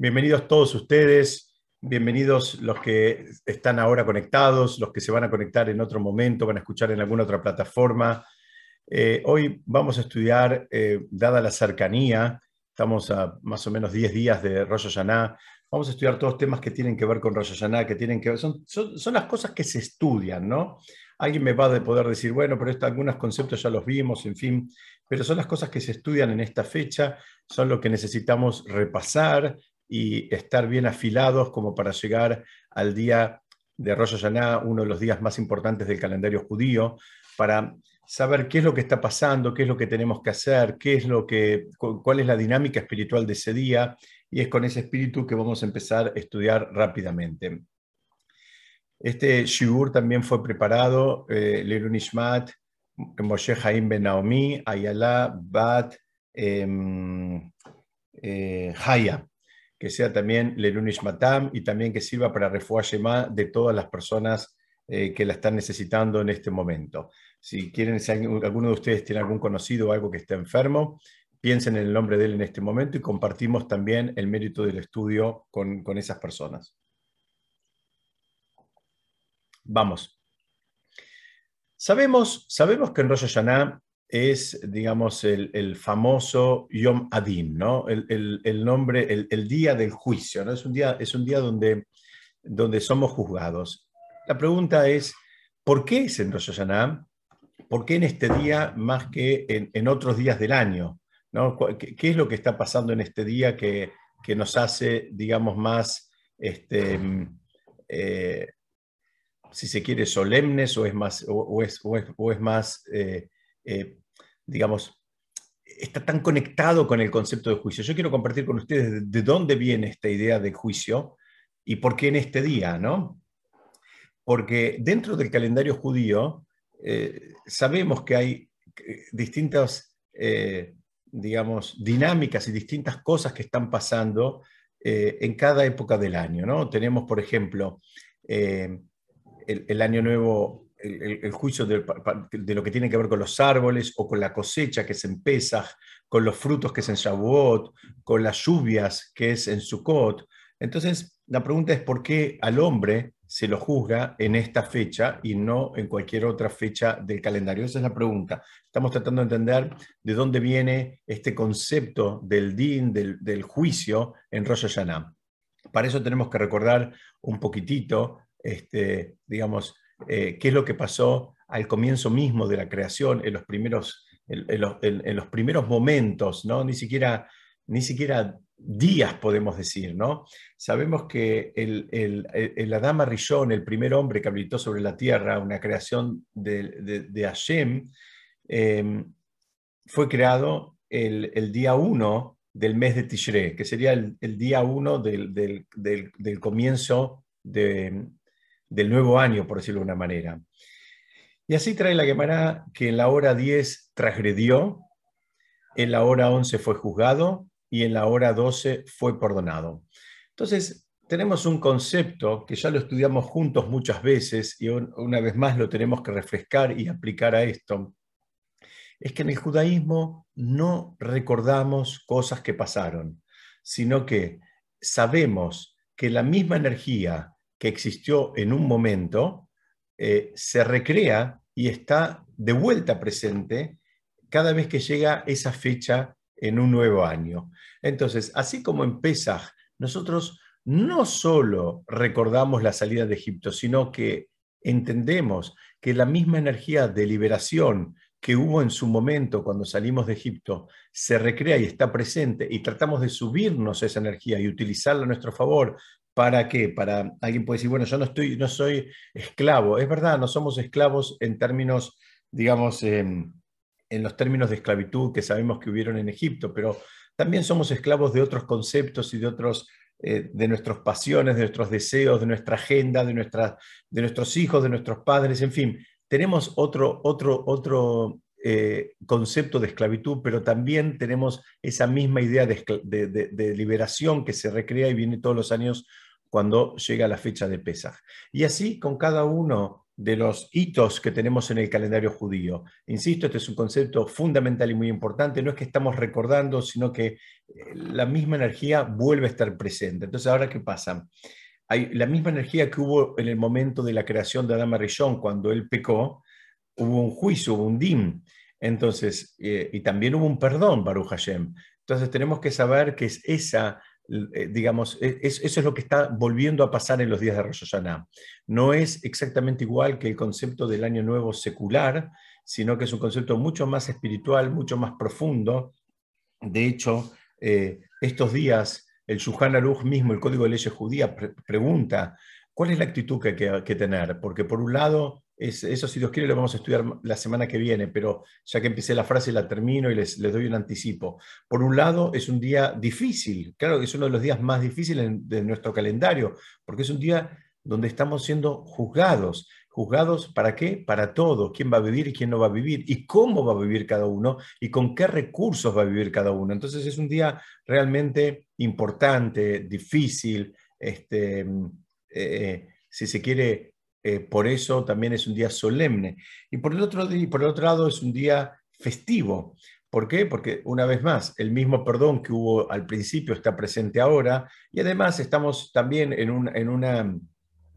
Bienvenidos todos ustedes, bienvenidos los que están ahora conectados, los que se van a conectar en otro momento, van a escuchar en alguna otra plataforma. Eh, hoy vamos a estudiar, eh, dada la cercanía, estamos a más o menos 10 días de Rosh Hashanah, vamos a estudiar todos temas que tienen que ver con Rosh Hashanah, que tienen que ver, son, son, las cosas que se estudian, ¿no? Alguien me va a poder decir, bueno, pero esto, algunos conceptos ya los vimos, en fin, pero son las cosas que se estudian en esta fecha, son lo que necesitamos repasar, y estar bien afilados como para llegar al día de Rosh Hashanah, uno de los días más importantes del calendario judío, para saber qué es lo que está pasando, qué es lo que tenemos que hacer, qué es lo que, cuál es la dinámica espiritual de ese día, y es con ese espíritu que vamos a empezar a estudiar rápidamente. Este shiur también fue preparado, eh, Ishmat, Moshe Haim Ben Naomi, Ayala Bat em, eh, Haya que sea también Lelunish Matam y también que sirva para refugiar de todas las personas eh, que la están necesitando en este momento. Si quieren, si alguno de ustedes tiene algún conocido o algo que esté enfermo, piensen en el nombre de él en este momento y compartimos también el mérito del estudio con, con esas personas. Vamos. Sabemos, sabemos que en Rosh es, digamos, el, famoso Yom Adin, ¿no? El, nombre, el, día del juicio, ¿no? Es un día, es un día donde, donde somos juzgados. La pregunta es, ¿por qué es en Rosh Hashanah? ¿Por qué en este día más que en, otros días del año? ¿no? ¿Qué, es lo que está pasando en este día que, nos hace, digamos, más, este, eh, si se quiere, solemnes o es más, o, es, es, más... Eh, eh, digamos, está tan conectado con el concepto de juicio. Yo quiero compartir con ustedes de dónde viene esta idea de juicio y por qué en este día, ¿no? Porque dentro del calendario judío eh, sabemos que hay eh, distintas, digamos, dinámicas y distintas cosas que están pasando en cada época del año, ¿no? Tenemos, por ejemplo, el año nuevo el, juicio de, lo que tiene que ver con los árboles o con la cosecha que es en Pesach, con los frutos que es en Shavuot, con las lluvias que es en Sukkot. Entonces, la pregunta es por qué al hombre se lo juzga en esta fecha y no en cualquier otra fecha del calendario. Esa es la pregunta. Estamos tratando de entender de dónde viene este concepto del din, del, juicio en Rosh Hashanah. Para eso tenemos que recordar un poquitito, este, digamos, eh, qué es lo que pasó al comienzo mismo de la creación, en los primeros, en, los, primeros momentos, ¿no? Ni siquiera, ni siquiera días podemos decir, ¿no? Sabemos que el, el, el Rishon, el primer hombre que habitó sobre la tierra, una creación de, de, Hashem, em, fue creado el, día 1 del mes de Tishrei, que sería el, día 1 del, del, del, comienzo de, del nuevo año, por decirlo de una manera. Y así trae la Gemara que en la hora 10 transgredió, en la hora 11 fue juzgado y en la hora 12 fue perdonado. Entonces, tenemos un concepto que ya lo estudiamos juntos muchas veces y una vez más lo tenemos que refrescar y aplicar a esto. Es que en el judaísmo no recordamos cosas que pasaron, sino que sabemos que la misma energía que existió en un momento eh, se recrea y está de vuelta presente cada vez que llega esa fecha en un nuevo año. Entonces, así como en Pesaj, nosotros no solo recordamos la salida de Egipto, sino que entendemos que la misma energía de liberación que hubo en su momento cuando salimos de Egipto se recrea y está presente y tratamos de subirnos esa energía y utilizarla a nuestro favor ¿Para qué? Para alguien puede decir, bueno, yo no estoy, no soy esclavo. Es verdad, no somos esclavos en términos, digamos, en los términos de esclavitud que sabemos que hubieron en Egipto, pero también somos esclavos de otros conceptos y de otros, eh, de nuestras pasiones, de nuestros deseos, de nuestra agenda, de, nuestra, de nuestros hijos, de nuestros padres, en fin, tenemos otro, otro, otro eh, concepto de esclavitud, pero también tenemos esa misma idea de, de, liberación que se recrea y viene todos los años cuando llega la fecha de Pesaj. Y así con cada uno de los hitos que tenemos en el calendario judío. Insisto, este es un concepto fundamental y muy importante. No es que estamos recordando, sino que eh, la misma energía vuelve a estar presente. Entonces, ¿ahora qué pasa? Hay la misma energía que hubo en el momento de la creación de Adama Rishon, cuando él pecó, hubo un juicio, hubo un dim. Entonces, eh, y también hubo un perdón, Baruch Hashem. Entonces, tenemos que saber que es esa digamos, e, eso es lo que está volviendo a pasar en los días de Rosh Hashanah. No es exactamente igual que el concepto del año nuevo secular, sino que es un concepto mucho más espiritual, mucho más profundo. De hecho, eh, estos días el Shulchan Aruch mismo, el Código de Leyes Judía, pregunta cuál es la actitud que hay que tener, porque por un lado eso si Dios quiere lo vamos a estudiar la semana que viene, pero ya que empecé la frase la termino y les, doy un anticipo. Por un lado, es un día difícil, claro que es uno de los días más difíciles de nuestro calendario, porque es un día donde estamos siendo juzgados. ¿Juzgados para qué? Para todo. ¿Quién va a vivir y quién no va a vivir? ¿Y cómo va a vivir cada uno? ¿Y con qué recursos va a vivir cada uno? Entonces es un día realmente importante, difícil, este, eh, si se quiere, eh, por eso también es un día solemne. Y por el, otro, por el otro lado es un día festivo. ¿Por qué? Porque una vez más, el mismo perdón que hubo al principio está presente ahora y además estamos también en, en, una,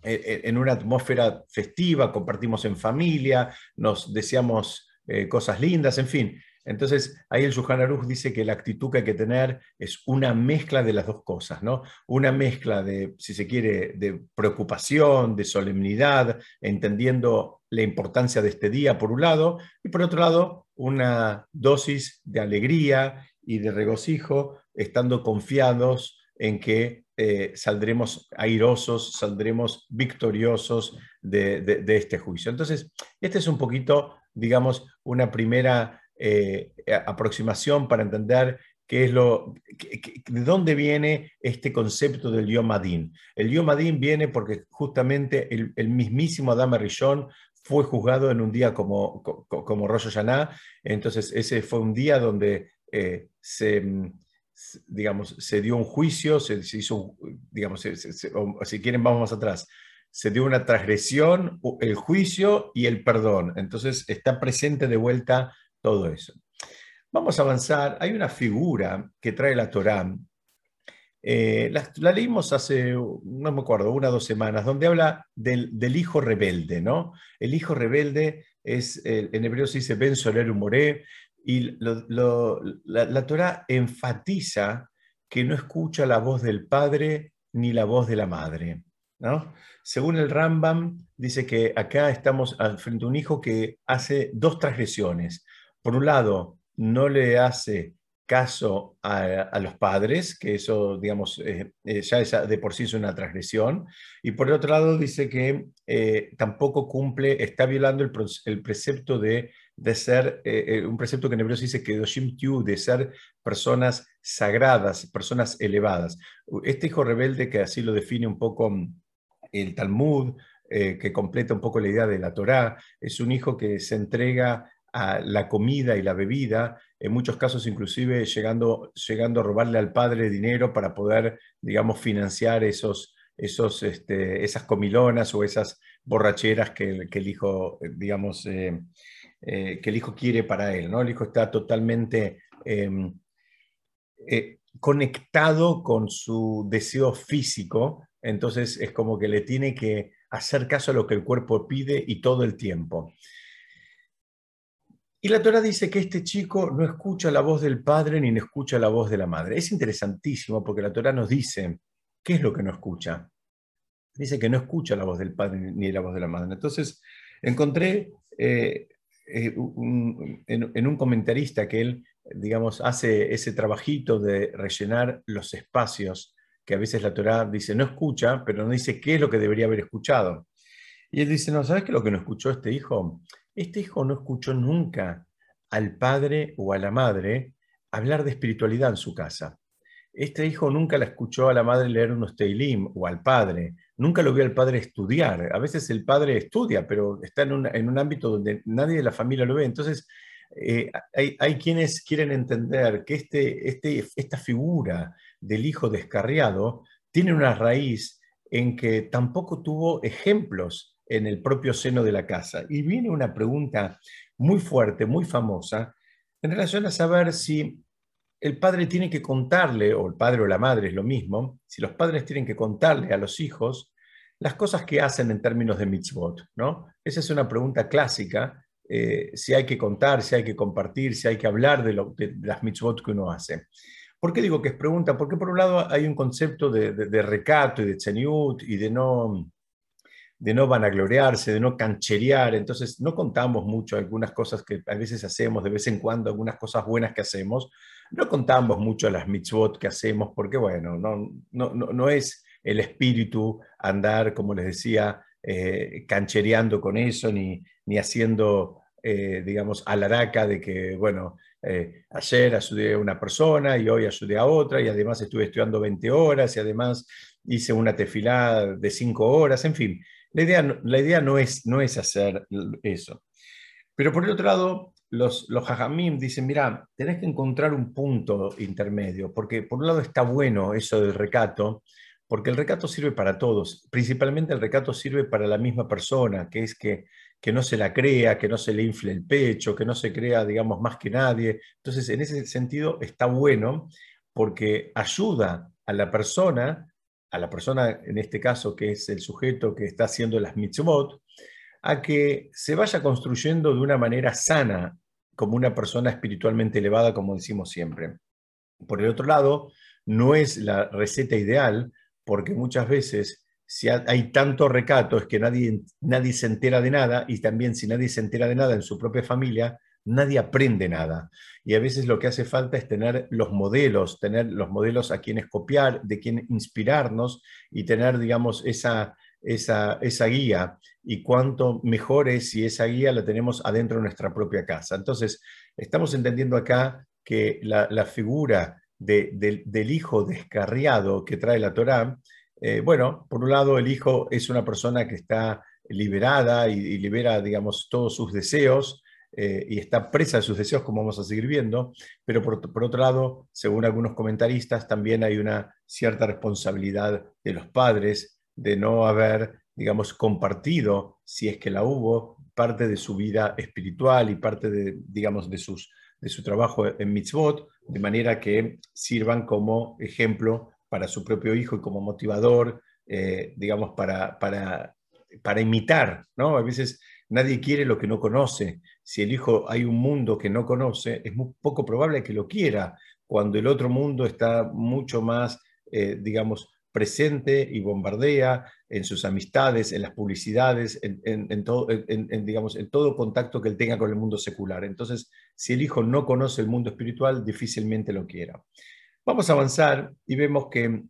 en una atmósfera festiva, compartimos en familia, nos deseamos eh, cosas lindas, en fin. Entonces, ahí el Yuhan Aruch dice que la actitud que hay que tener es una mezcla de las dos cosas, ¿no? Una mezcla de, si se quiere, de preocupación, de solemnidad, entendiendo la importancia de este día por un lado, y por otro lado, una dosis de alegría y de regocijo, estando confiados en que eh, saldremos airosos, saldremos victoriosos de, de este juicio. Entonces, este es un poquito, digamos, una primera eh, aproximación para entender qué es lo, de dónde viene este concepto del Yom Adin. El Yom Adin viene porque justamente el, mismísimo Adama Rishon fue juzgado en un día como, como Hashanah, entonces ese fue un día donde eh, se, digamos, se dio un juicio, se, hizo, digamos, si quieren vamos más atrás, se dio una transgresión, el juicio y el perdón. Entonces está presente de vuelta todo eso. Vamos a avanzar. Hay una figura que trae la Torá. Eh, la, leímos hace, no me acuerdo, una o dos semanas, donde habla del, hijo rebelde, ¿no? El hijo rebelde es, en hebreo se dice Ben Soler Moré, y la, la Torá enfatiza que no escucha la voz del padre ni la voz de la madre. ¿no? Según el Rambam, dice que acá estamos frente a un hijo que hace dos transgresiones por un lado, no le hace caso a, los padres, que eso, digamos, eh, eh, ya de por sí es una transgresión, y por el otro lado dice que eh, tampoco cumple, está violando el, precepto de, de ser, un precepto que en hebreo se dice que de ser personas sagradas, personas elevadas. Este hijo rebelde, que así lo define un poco mm, el Talmud, que completa un poco la idea de la Torá, es un hijo que se entrega a la comida y la bebida, en muchos casos inclusive llegando, llegando a robarle al padre dinero para poder, digamos, financiar esos, esos, este, esas comilonas o esas borracheras que, el hijo, digamos, eh, eh, que el hijo quiere para él, ¿no? El hijo está totalmente em, eh, conectado con su deseo físico, entonces es como que le tiene que hacer caso a lo que el cuerpo pide y todo el tiempo. Y la Torah dice que este chico no escucha la voz del padre ni escucha la voz de la madre. Es interesantísimo porque la Torah nos dice qué es lo que no escucha. Dice que no escucha la voz del padre ni la voz de la madre. Entonces, encontré eh, eh, en, un comentarista que él, digamos, hace ese trabajito de rellenar los espacios que a veces la Torah dice no escucha, pero no dice qué es lo que debería haber escuchado. Y él dice, no, ¿sabes qué es lo que no escuchó este hijo? Este hijo no escuchó nunca al padre o a la madre hablar de espiritualidad en su casa. Este hijo nunca la escuchó a la madre leer unos teilim o al padre. Nunca lo vio al padre estudiar. A veces el padre estudia, pero está en un, ámbito donde nadie de la familia lo ve. Entonces, eh, hay, quienes quieren entender que este, este, esta figura del hijo descarriado tiene una raíz en que tampoco tuvo ejemplos en el propio seno de la casa. Y viene una pregunta muy fuerte, muy famosa, en relación a saber si el padre tiene que contarle, o el padre o la madre es lo mismo, si los padres tienen que contarle a los hijos las cosas que hacen en términos de mitzvot, ¿no? Esa es una pregunta clásica, eh, si hay que contar, si hay que compartir, si hay que hablar de, lo, de, las mitzvot que uno hace. ¿Por qué digo que es pregunta? Porque por un lado hay un concepto de, de recato y de tzeniut y de no, de no vanagloriarse, de no cancherear, entonces no contamos mucho algunas cosas que a veces hacemos, de vez en cuando algunas cosas buenas que hacemos, no contamos mucho las mitzvot que hacemos porque, bueno, no, no, no es el espíritu andar, como les decía, eh, canchereando con eso, ni, ni haciendo, eh, digamos, alaraca de que, bueno, eh, ayer ayudé a una persona y hoy ayudé a otra y además estuve estudiando 20 horas y además hice una tefilada de 5 horas, en fin, la idea, la idea no, es, no es hacer eso. Pero por el otro lado, los, los hajamim dicen, mira, tenés que encontrar un punto intermedio, porque por un lado está bueno eso del recato, porque el recato sirve para todos, principalmente el recato sirve para la misma persona, que es que, que no se la crea, que no se le infle el pecho, que no se crea, digamos, más que nadie. Entonces, en ese sentido está bueno porque ayuda a la persona, a la persona en este caso que es el sujeto que está haciendo las mitzvot, a que se vaya construyendo de una manera sana como una persona espiritualmente elevada, como decimos siempre. Por el otro lado, no es la receta ideal, porque muchas veces si hay tanto recato es que nadie, nadie se entera de nada y también si nadie se entera de nada en su propia familia, nadie aprende nada. Y a veces lo que hace falta es tener los modelos, tener los modelos a quienes copiar, de quien inspirarnos y tener, digamos, esa, esa, esa guía. Y cuánto mejor es si esa guía la tenemos adentro de nuestra propia casa. Entonces, estamos entendiendo acá que la, la figura del hijo descarriado que trae la Torá, eh, bueno, por un lado el hijo es una persona que está liberada y, libera, digamos, todos sus deseos eh, y está presa de sus deseos, como vamos a seguir viendo, pero por, otro lado, según algunos comentaristas, también hay una cierta responsabilidad de los padres de no haber, digamos, compartido, si es que la hubo, parte de su vida espiritual y parte de, digamos, de sus de su trabajo en mitzvot, de manera que sirvan como ejemplo para su propio hijo y como motivador, eh, digamos, para, para, para imitar, ¿no? A veces nadie quiere lo que no conoce. Si el hijo hay un mundo que no conoce, es muy poco probable que lo quiera, cuando el otro mundo está mucho más, eh, digamos, presente y bombardea en sus amistades, en las publicidades, en, todo, digamos, en todo contacto que él tenga con el mundo secular. Entonces, si el hijo no conoce el mundo espiritual, difícilmente lo quiera. Vamos a avanzar y vemos que,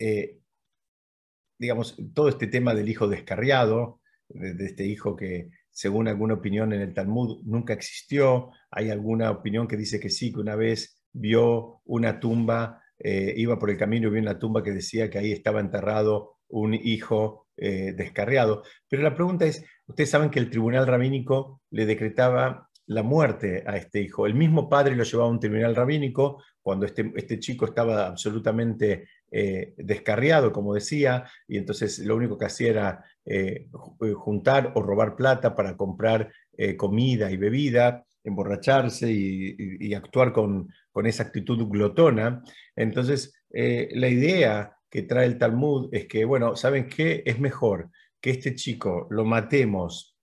eh, digamos, todo este tema del hijo descarriado, de, este hijo que, según alguna opinión en el Talmud, nunca existió, hay alguna opinión que dice que sí, que una vez vio una tumba eh, iba por el camino y vio una tumba que decía que ahí estaba enterrado un hijo eh, descarriado. Pero la pregunta es, ustedes saben que el tribunal rabínico le decretaba la muerte a este hijo. El mismo padre lo llevaba a un tribunal rabínico cuando este, este chico estaba absolutamente eh, descarriado, como decía, y entonces lo único que hacía era juntar o robar plata para comprar comida y bebida, emborracharse y actuar con, con esa actitud glotona. Entonces, eh, la idea que trae el Talmud es que, bueno, ¿saben qué? Es mejor que este chico lo matemos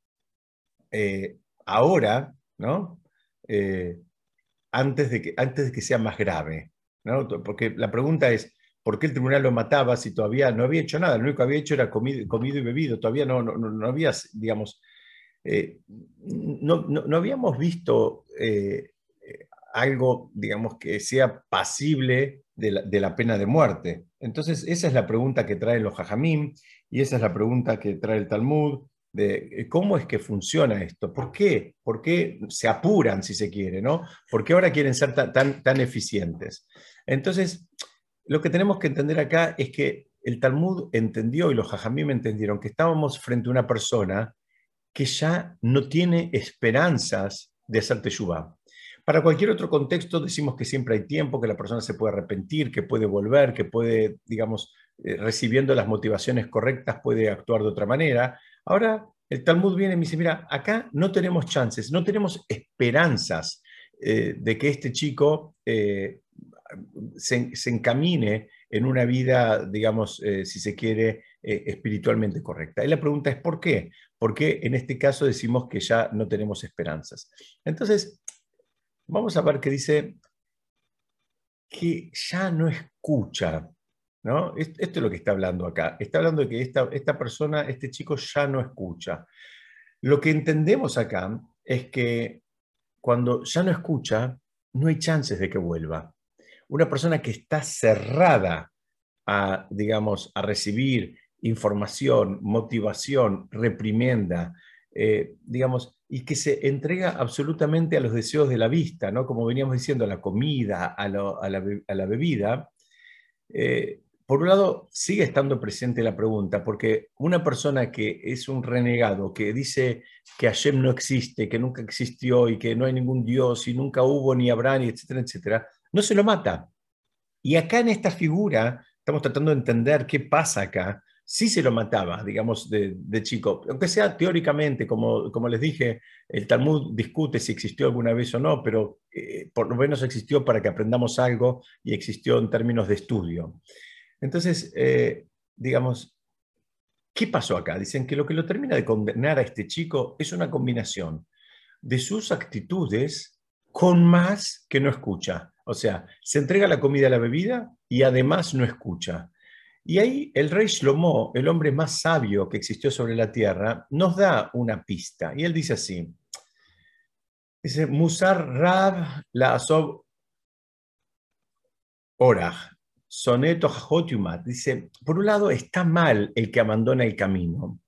eh, ahora, ¿no? Eh, antes, de que, antes de que sea más grave, ¿no? Porque la pregunta es, ¿por qué el tribunal lo mataba si todavía no había hecho nada? Lo único que había hecho era comido, y bebido, todavía no, no, no había, digamos, no, no, habíamos visto algo, digamos, que sea pasible de la, pena de muerte. Entonces, esa es la pregunta que traen los jajamim y esa es la pregunta que trae el Talmud de eh, cómo es que funciona esto, por qué, por qué se apuran, si se quiere, ¿no? ¿Por qué ahora quieren ser tan, tan, eficientes? Entonces, lo que tenemos que entender acá es que el Talmud entendió y los jajamim entendieron que estábamos frente a una persona que ya no tiene esperanzas de hacer teshuvah. Para cualquier otro contexto decimos que siempre hay tiempo, que la persona se puede arrepentir, que puede volver, que puede, digamos, eh, recibiendo las motivaciones correctas, puede actuar de otra manera. Ahora el Talmud viene y me dice, mira, acá no tenemos chances, no tenemos esperanzas eh, de que este chico eh, se, encamine en una vida, digamos, eh, si se quiere, espiritualmente correcta. Y la pregunta es, ¿por qué? Porque en este caso decimos que ya no tenemos esperanzas. Entonces, vamos a ver qué dice que ya no escucha. Esto es lo que está hablando acá. Está hablando de que esta, esta persona, este chico ya no escucha. Lo que entendemos acá es que cuando ya no escucha, no hay chances de que vuelva. Una persona que está cerrada a, digamos, a recibir información, motivación, reprimenda, eh, digamos, y que se entrega absolutamente a los deseos de la vista, ¿no? Como veníamos diciendo, a la comida, a, la, bebida. Eh, por un lado, sigue estando presente la pregunta, porque una persona que es un renegado, que dice que Hashem no existe, que nunca existió y que no hay ningún Dios y nunca hubo ni habrá, ni etcétera, etcétera, no se lo mata. Y acá en esta figura, estamos tratando de entender qué pasa acá, sí se lo mataba, digamos, de, chico, aunque sea teóricamente, como, como, les dije, el Talmud discute si existió alguna vez o no, pero eh, por lo menos existió para que aprendamos algo y existió en términos de estudio. Entonces, eh, digamos, ¿qué pasó acá? Dicen que lo que lo termina de condenar a este chico es una combinación de sus actitudes con más que no escucha. O sea, se entrega la comida a la bebida y además no escucha. Y ahí el rey Shlomo, el hombre más sabio que existió sobre la tierra, nos da una pista. Y él dice así, dice, Musar Rab la Asob Orah, Soneto Jajotiumat. Dice, por un lado está mal el que abandona el camino,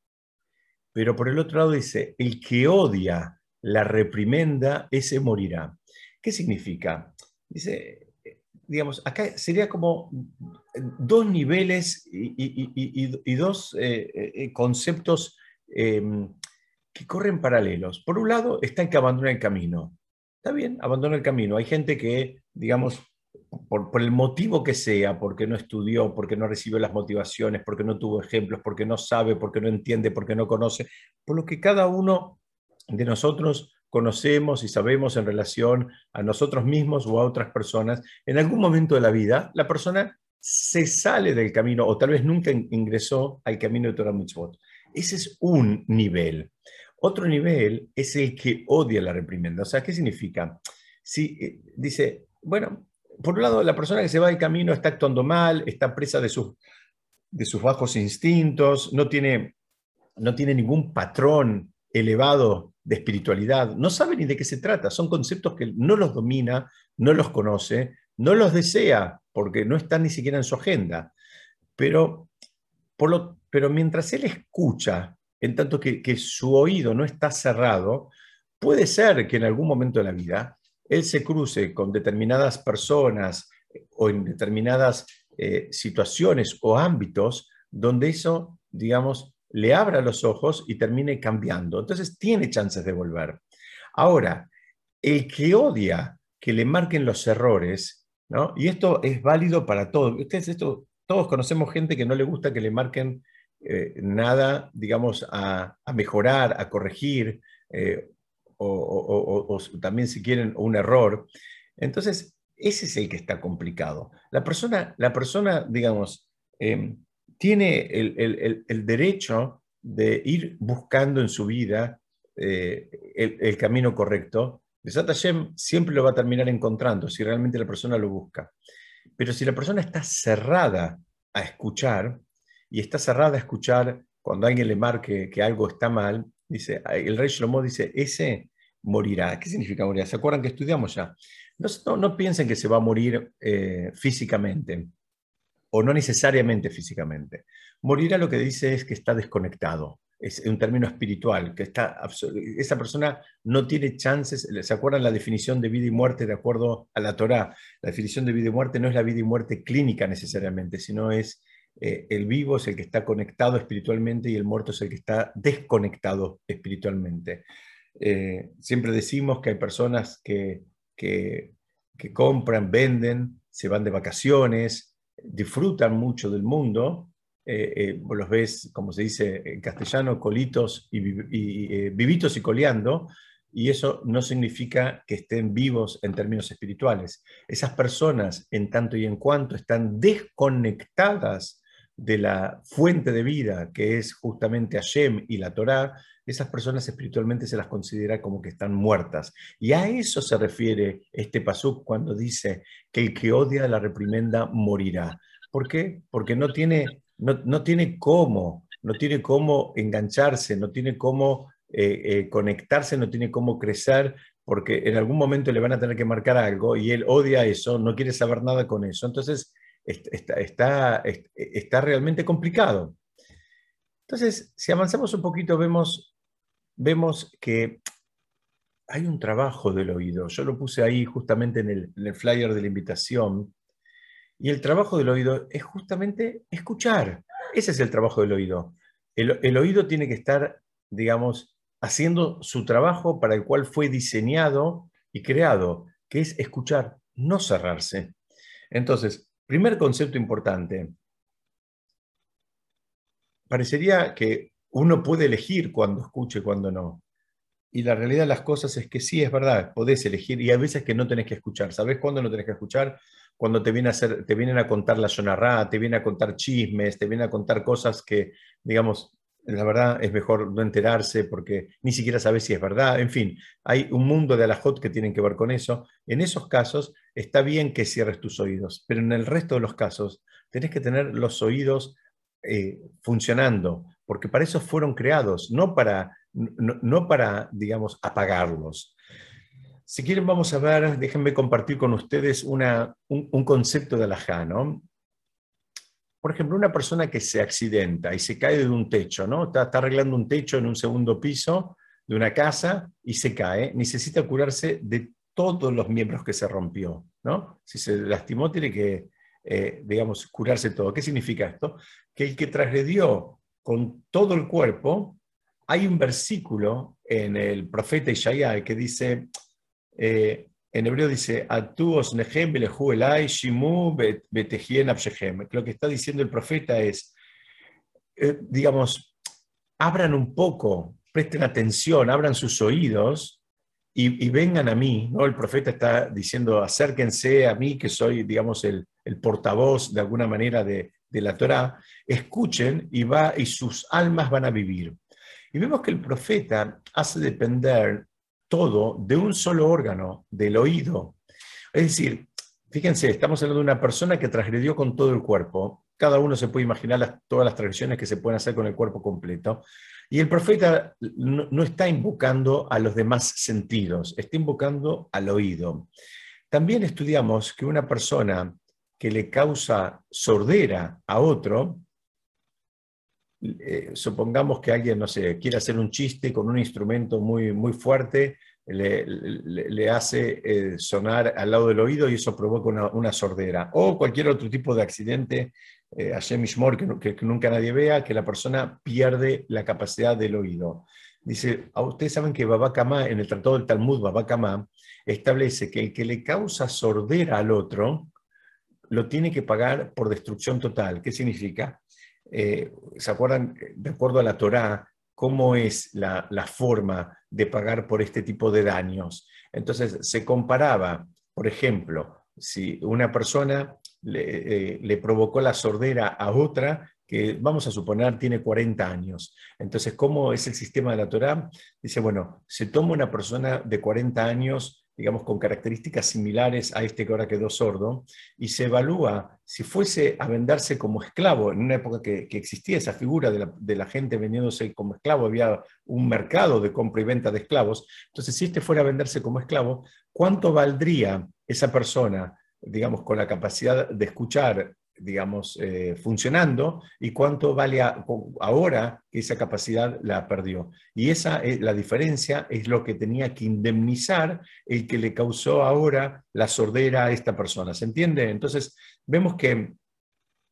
pero por el otro lado dice, el que odia la reprimenda, ese morirá. ¿Qué significa? Dice, digamos, acá sería como dos niveles y, dos eh, eh, conceptos em, que corren paralelos. Por un lado está el que abandona el camino. Está bien, abandona el camino. Hay gente que, digamos, por, el motivo que sea, porque no estudió, porque no recibió las motivaciones, porque no tuvo ejemplos, porque no sabe, porque no entiende, porque no conoce, por lo que cada uno de nosotros conocemos y sabemos en relación a nosotros mismos o a otras personas, en algún momento de la vida la persona se sale del camino o tal vez nunca ingresó al camino de Torah Mitzvot. Ese es un nivel. Otro nivel es el que odia la reprimenda. O sea, ¿qué significa? Si eh, dice, bueno, por un lado, la persona que se va del camino está actuando mal, está presa de sus, de sus bajos instintos, no tiene, no tiene ningún patrón elevado de espiritualidad, no sabe ni de qué se trata, son conceptos que no los domina, no los conoce, no los desea, porque no están ni siquiera en su agenda. Pero, por lo, pero mientras él escucha, en tanto que, su oído no está cerrado, puede ser que en algún momento de la vida él se cruce con determinadas personas o en determinadas eh, situaciones o ámbitos donde eso, digamos, le abra los ojos y termine cambiando. Entonces tiene chances de volver. Ahora, el que odia que le marquen los errores, ¿no? y esto es válido para todos, ustedes esto, todos conocemos gente que no le gusta que le marquen eh, nada, digamos, a, mejorar, a corregir, eh, o, también si quieren un error. Entonces, ese es el que está complicado. La persona, la persona digamos, em, tiene el, derecho de ir buscando en su vida eh, el, camino correcto. Besat Hashem siempre lo va a terminar encontrando si realmente la persona lo busca. Pero si la persona está cerrada a escuchar y está cerrada a escuchar cuando alguien le marque que algo está mal, dice, el rey Shlomo dice, ese morirá. ¿Qué significa morir? ¿Se acuerdan que estudiamos ya? No, piensen que se va a morir eh, físicamente o no necesariamente físicamente. Morir a lo que dice es que está desconectado, es un término espiritual, que está esa persona no tiene chances, ¿se acuerdan la definición de vida y muerte de acuerdo a la Torá? La definición de vida y muerte no es la vida y muerte clínica necesariamente, sino es eh, el vivo es el que está conectado espiritualmente y el muerto es el que está desconectado espiritualmente. Eh, siempre decimos que hay personas que, que, compran, venden, se van de vacaciones, disfrutan mucho del mundo, eh, los ves, como se dice en castellano, colitos y, vivitos y coleando, y eso no significa que estén vivos en términos espirituales. Esas personas, en tanto y en cuanto están desconectadas de la fuente de vida, que es justamente Hashem y la Torá, esas personas espiritualmente se las considera como que están muertas. Y a eso se refiere este pasuk cuando dice que el que odia la reprimenda morirá. ¿Por qué? Porque no tiene, no, tiene cómo, no tiene cómo engancharse, no tiene cómo eh, eh, conectarse, no tiene cómo crecer, porque en algún momento le van a tener que marcar algo y él odia eso, no quiere saber nada con eso. Entonces, está, está, está realmente complicado. Entonces, si avanzamos un poquito, vemos vemos que hay un trabajo del oído. Yo lo puse ahí justamente en el, flyer de la invitación. Y el trabajo del oído es justamente escuchar. Ese es el trabajo del oído. El, oído tiene que estar, digamos, haciendo su trabajo para el cual fue diseñado y creado, que es escuchar, no cerrarse. Entonces, primer concepto importante. Parecería que uno puede elegir cuando escuche y cuando no. Y la realidad de las cosas es que sí, es verdad, podés elegir y hay veces que no tenés que escuchar. ¿Sabés cuándo no tenés que escuchar? Cuando te, viene a hacer, te vienen a contar la sonarrá, te vienen a contar chismes, te vienen a contar cosas que, digamos, la verdad es mejor no enterarse porque ni siquiera sabes si es verdad. En fin, hay un mundo de alajot que tienen que ver con eso. En esos casos está bien que cierres tus oídos, pero en el resto de los casos tenés que tener los oídos eh, funcionando, porque para eso fueron creados, no para, no, para, digamos, apagarlos. Si quieren, vamos a ver, déjenme compartir con ustedes una, un, concepto de la ¿no? Por ejemplo, una persona que se accidenta y se cae de un techo, ¿no? Está, está, arreglando un techo en un segundo piso de una casa y se cae, necesita curarse de todos los miembros que se rompió, ¿no? Si se lastimó, tiene que, eh, digamos, curarse todo. ¿Qué significa esto? Que el que transgredió con todo el cuerpo, hay un versículo en el profeta Ishayá que dice, eh, en hebreo dice, Lo que está diciendo el profeta es, eh, digamos, abran un poco, presten atención, abran sus oídos y, vengan a mí. ¿no? El profeta está diciendo, acérquense a mí, que soy, digamos, el, el portavoz de alguna manera de, de la Torá, escuchen y, va, y sus almas van a vivir. Y vemos que el profeta hace depender todo de un solo órgano, del oído. Es decir, fíjense, estamos hablando de una persona que transgredió con todo el cuerpo. Cada uno se puede imaginar todas las transgresiones que se pueden hacer con el cuerpo completo. Y el profeta no está invocando a los demás sentidos, está invocando al oído. También estudiamos que una persona que le causa sordera a otro, eh, supongamos que alguien, no sé, quiere hacer un chiste con un instrumento muy, muy fuerte, le, hace eh, sonar al lado del oído y eso provoca una, sordera. O cualquier otro tipo de accidente, eh, que, que, nunca nadie vea, que la persona pierde la capacidad del oído. Dice, a ustedes saben que Baba en el Tratado del Talmud, Baba establece que el que le causa sordera al otro, lo tiene que pagar por destrucción total. ¿Qué significa? Eh, ¿Se acuerdan, de acuerdo a la Torá, cómo es la, forma de pagar por este tipo de daños? Entonces, se comparaba, por ejemplo, si una persona le, eh, le provocó la sordera a otra, que vamos a suponer tiene 40 años. Entonces, ¿cómo es el sistema de la Torá? Dice, bueno, se toma una persona de 40 años digamos, con características similares a este que ahora quedó sordo, y se evalúa si fuese a venderse como esclavo, en una época que, existía esa figura de la, gente vendiéndose como esclavo, había un mercado de compra y venta de esclavos, entonces si este fuera a venderse como esclavo, ¿cuánto valdría esa persona, digamos, con la capacidad de escuchar digamos, eh, funcionando y cuánto vale ahora que esa capacidad la perdió. Y esa es la diferencia, es lo que tenía que indemnizar el que le causó ahora la sordera a esta persona. ¿Se entiende? Entonces, vemos que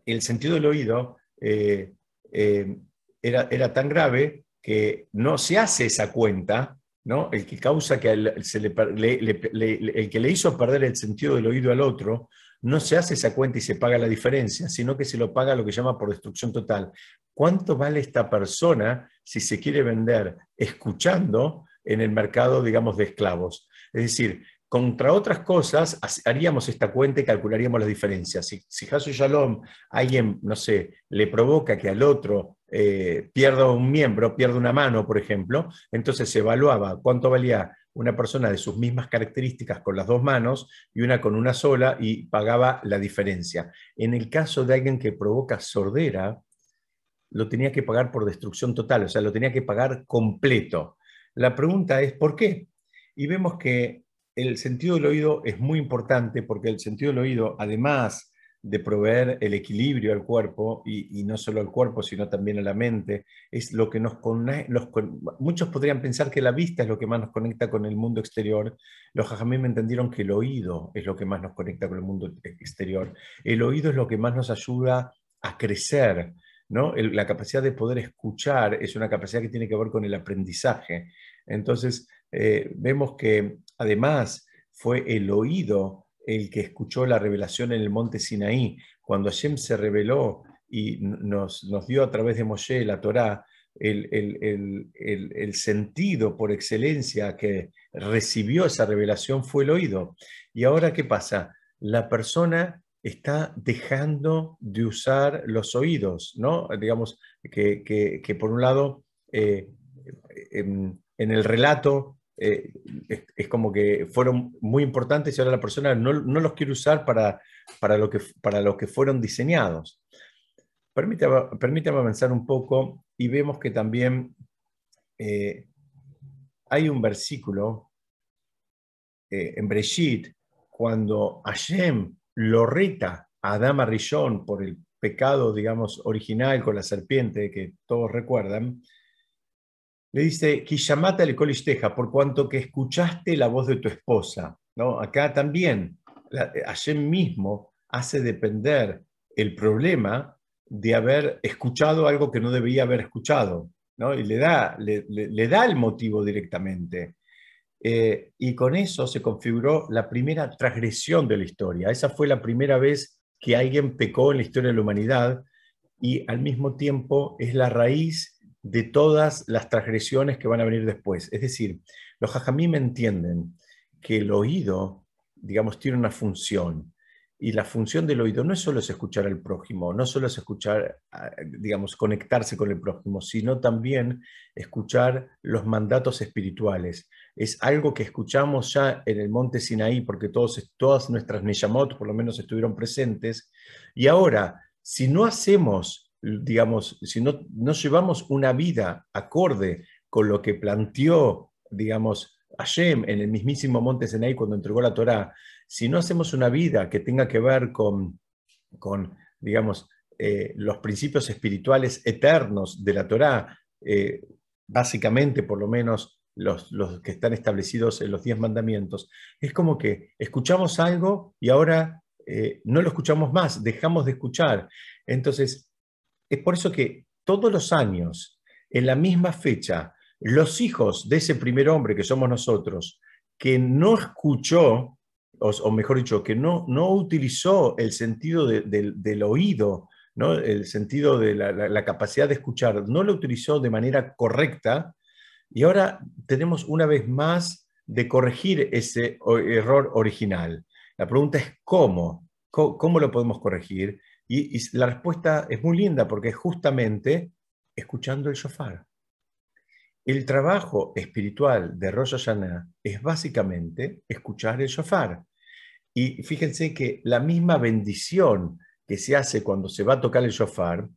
el sentido del oído eh, eh, era, era tan grave que no se hace esa cuenta, ¿no? El que causa que se el que le hizo perder el sentido del oído al otro, no se hace esa cuenta y se paga la diferencia, sino que se lo paga lo que llama por destrucción total. ¿Cuánto vale esta persona si se quiere vender escuchando en el mercado, digamos, de esclavos? Es decir, contra otras cosas, haríamos esta cuenta y calcularíamos las diferencias. Si, si Hasu Shalom, alguien, no sé, le provoca que al otro eh, pierda un miembro, pierda una mano, por ejemplo, entonces se evaluaba cuánto valía una persona de sus mismas características con las dos manos y una con una sola y pagaba la diferencia. En el caso de alguien que provoca sordera, lo tenía que pagar por destrucción total, o sea, lo tenía que pagar completo. La pregunta es, ¿por qué? Y vemos que el sentido del oído es muy importante porque el sentido del oído, además de proveer el equilibrio al cuerpo, y, no solo al cuerpo, sino también a la mente, es lo que nos conecta. Muchos podrían pensar que la vista es lo que más nos conecta con el mundo exterior. Los jajamí me entendieron que el oído es lo que más nos conecta con el mundo exterior. El oído es lo que más nos ayuda a crecer. ¿no? la capacidad de poder escuchar es una capacidad que tiene que ver con el aprendizaje. Entonces, eh, vemos que además fue el oído el que escuchó la revelación en el monte Sinaí, cuando Hashem se reveló y nos, nos dio a través de Moshe la Torá, el, el, sentido por excelencia que recibió esa revelación fue el oído. Y ahora, ¿qué pasa? La persona está dejando de usar los oídos, ¿no? Digamos que, que, por un lado, eh, en, en, el relato eh, es, como que fueron muy importantes y ahora la persona no, los quiere usar para, para, lo que, para lo que fueron diseñados. Permítame, permítame avanzar un poco y vemos que también eh, hay un versículo eh, en Breshit, cuando Hashem lo reta a Adama Rishon por el pecado, digamos, original con la serpiente que todos recuerdan, le dice, Kishamata el colistteja, por cuanto que escuchaste la voz de tu esposa. ¿no? Acá también, Hashem mismo hace depender el problema de haber escuchado algo que no debería haber escuchado, ¿no? y le da, le, da el motivo directamente. Eh, y con eso se configuró la primera transgresión de la historia. Esa fue la primera vez que alguien pecó en la historia de la humanidad y al mismo tiempo es la raíz de todas las transgresiones que van a venir después. Es decir, los jajamí me entienden que el oído, digamos, tiene una función. Y la función del oído no es solo es escuchar al prójimo, no solo es escuchar, ah, digamos, conectarse con el prójimo, sino también escuchar los mandatos espirituales. Es algo que escuchamos ya en el monte Sinaí, porque todos, todas nuestras Neyamot por lo menos estuvieron presentes. Y ahora, si no hacemos digamos, si no, no llevamos una vida acorde con lo que planteó, digamos, Hashem en el mismísimo monte Sinai cuando entregó la Torá, si no hacemos una vida que tenga que ver con, con digamos, eh, los principios espirituales eternos de la Torá, eh, básicamente por lo menos los, los, que están establecidos en los diez mandamientos, es como que escuchamos algo y ahora eh, no lo escuchamos más, dejamos de escuchar. Entonces, es por eso que todos los años, en la misma fecha, los hijos de ese primer hombre que somos nosotros, que no escuchó, o, mejor dicho, que no, no utilizó el sentido del oído, ¿no? el sentido de la, capacidad de escuchar, no lo utilizó de manera correcta, y ahora tenemos una vez más de corregir ese error original. La pregunta es cómo, cómo lo podemos corregir. Y, la respuesta es muy linda porque es justamente escuchando el shofar. El trabajo espiritual de Rosh Hashanah es básicamente escuchar el shofar. Y fíjense que la misma bendición que se hace cuando se va a tocar el shofar,